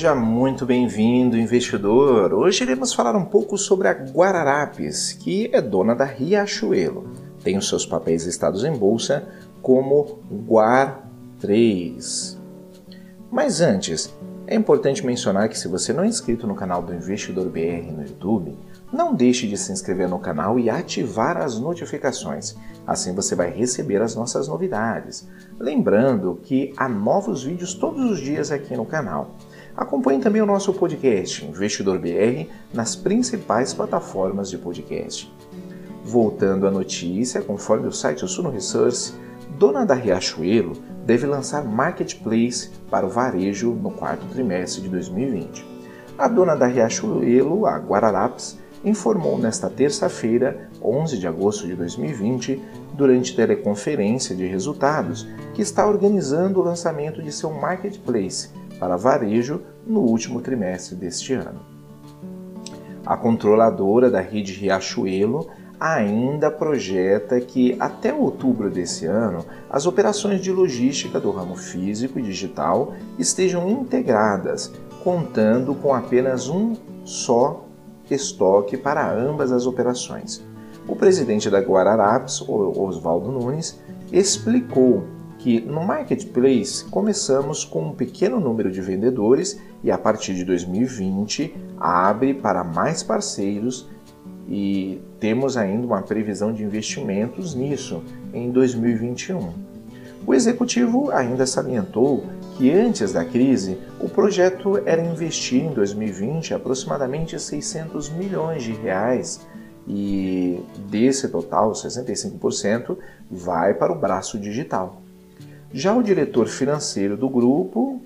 Seja muito bem-vindo, investidor. Hoje iremos falar um pouco sobre a Guararapes, que é dona da Riachuelo. Tem os seus papéis listados em bolsa como Guar 3. Mas antes, é importante mencionar que se você não é inscrito no canal do Investidor BR no YouTube, não deixe de se inscrever no canal e ativar as notificações. Assim você vai receber as nossas novidades. Lembrando que há novos vídeos todos os dias aqui no canal. Acompanhe também o nosso podcast Investidor BR nas principais plataformas de podcast. Voltando à notícia, conforme o site Suno Research, dona da Riachuelo deve lançar marketplace para o varejo no quarto trimestre de 2020. A dona da Riachuelo, a Guararapes, informou nesta terça-feira, 11 de agosto de 2020, durante teleconferência de resultados, que está organizando o lançamento de seu marketplace para varejo no último trimestre deste ano. A controladora da rede Riachuelo ainda projeta que até outubro desse ano as operações de logística do ramo físico e digital estejam integradas, contando com apenas um só estoque para ambas as operações. O presidente da Guararapes, Oswaldo Nunes, explicou que no marketplace começamos com um pequeno número de vendedores e a partir de 2020 abre para mais parceiros e temos ainda uma previsão de investimentos nisso em 2021. O executivo ainda salientou que antes da crise, o projeto era investir em 2020 aproximadamente 600 milhões de reais e desse total, 65% vai para o braço digital. Já o diretor financeiro do grupo,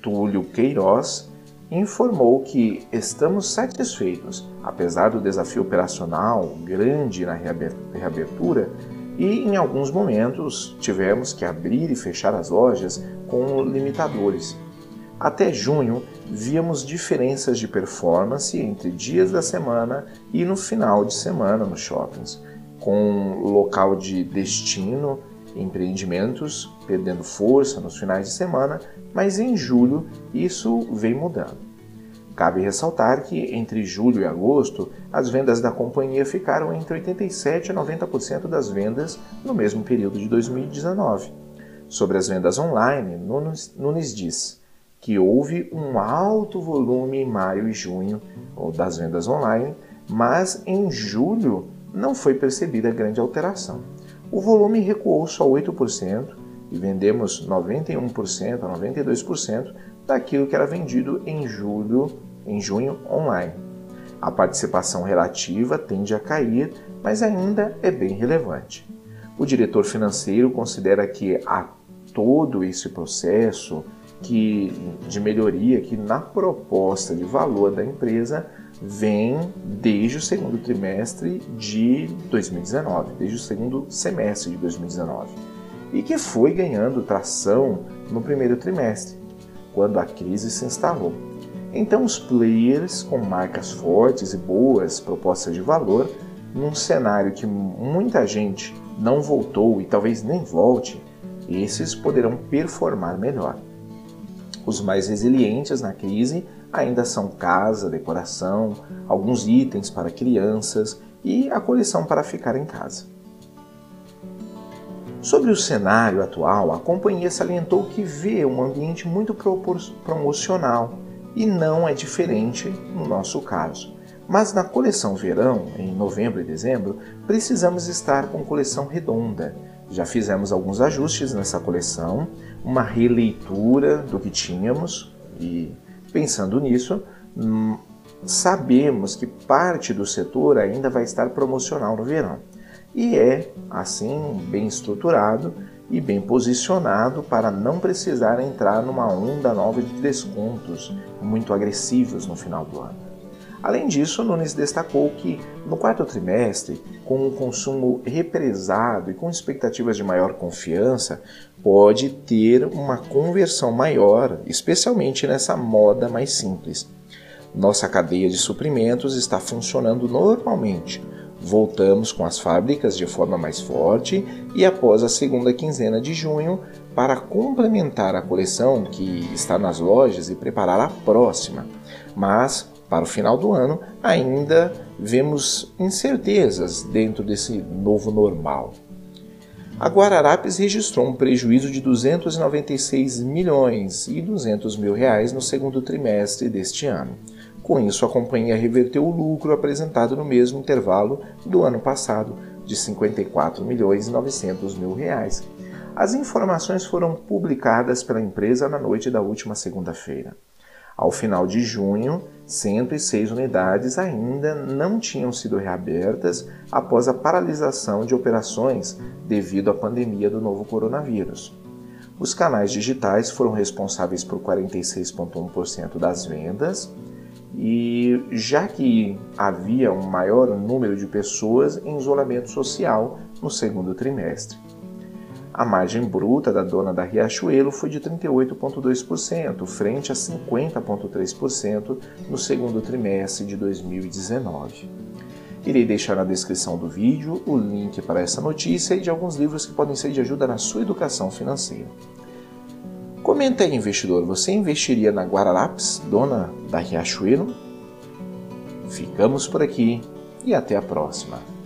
Túlio Queiroz, informou que estamos satisfeitos, apesar do desafio operacional grande na reabertura, e em alguns momentos tivemos que abrir e fechar as lojas com limitadores. Até junho, víamos diferenças de performance entre dias da semana e no final de semana nos shoppings, com local de destino, empreendimentos perdendo força nos finais de semana, mas em julho isso vem mudando. Cabe ressaltar que entre julho e agosto, as vendas da companhia ficaram entre 87% e 90% das vendas no mesmo período de 2019. Sobre as vendas online, Nunes, Nunes diz que houve um alto volume em maio e junho das vendas online, mas em julho não foi percebida grande alteração. O volume recuou só 8% e vendemos 91% a 92% daquilo que era vendido em julho em junho online. A participação relativa tende a cair, mas ainda é bem relevante. O diretor financeiro considera que há todo esse processo que, de melhoria que na proposta de valor da empresa vem desde o segundo trimestre de 2019, desde o segundo semestre de 2019, e que foi ganhando tração no primeiro trimestre, quando a crise se instalou. Então, os players com marcas fortes e boas propostas de valor, num cenário que muita gente não voltou e talvez nem volte, esses poderão performar melhor. Os mais resilientes na crise ainda são casa, decoração, alguns itens para crianças e a coleção para ficar em casa. Sobre o cenário atual, a companhia salientou que vê um ambiente muito promocional e não é diferente no nosso caso. Mas na coleção verão, em novembro e dezembro, precisamos estar com coleção redonda. Já fizemos alguns ajustes nessa coleção, uma releitura do que tínhamos e pensando nisso, hum, sabemos que parte do setor ainda vai estar promocional no verão. E é assim bem estruturado e bem posicionado para não precisar entrar numa onda nova de descontos muito agressivos no final do ano. Além disso, Nunes destacou que no quarto trimestre, com o consumo represado e com expectativas de maior confiança, pode ter uma conversão maior, especialmente nessa moda mais simples. Nossa cadeia de suprimentos está funcionando normalmente, Voltamos com as fábricas de forma mais forte e após a segunda quinzena de junho para complementar a coleção que está nas lojas e preparar a próxima. Mas para o final do ano ainda vemos incertezas dentro desse novo normal. A Guararapes registrou um prejuízo de 296 milhões e 200 mil reais no segundo trimestre deste ano. Com isso, a companhia reverteu o lucro apresentado no mesmo intervalo do ano passado, de 54 milhões e 900 mil reais. As informações foram publicadas pela empresa na noite da última segunda-feira. Ao final de junho, 106 unidades ainda não tinham sido reabertas após a paralisação de operações devido à pandemia do novo coronavírus. Os canais digitais foram responsáveis por 46,1% das vendas, e já que havia um maior número de pessoas em isolamento social no segundo trimestre. A margem bruta da dona da Riachuelo foi de 38,2%, frente a 50,3% no segundo trimestre de 2019. Irei deixar na descrição do vídeo o link para essa notícia e de alguns livros que podem ser de ajuda na sua educação financeira. Comenta aí, investidor, você investiria na Guararapes, dona da Riachuelo? Ficamos por aqui e até a próxima.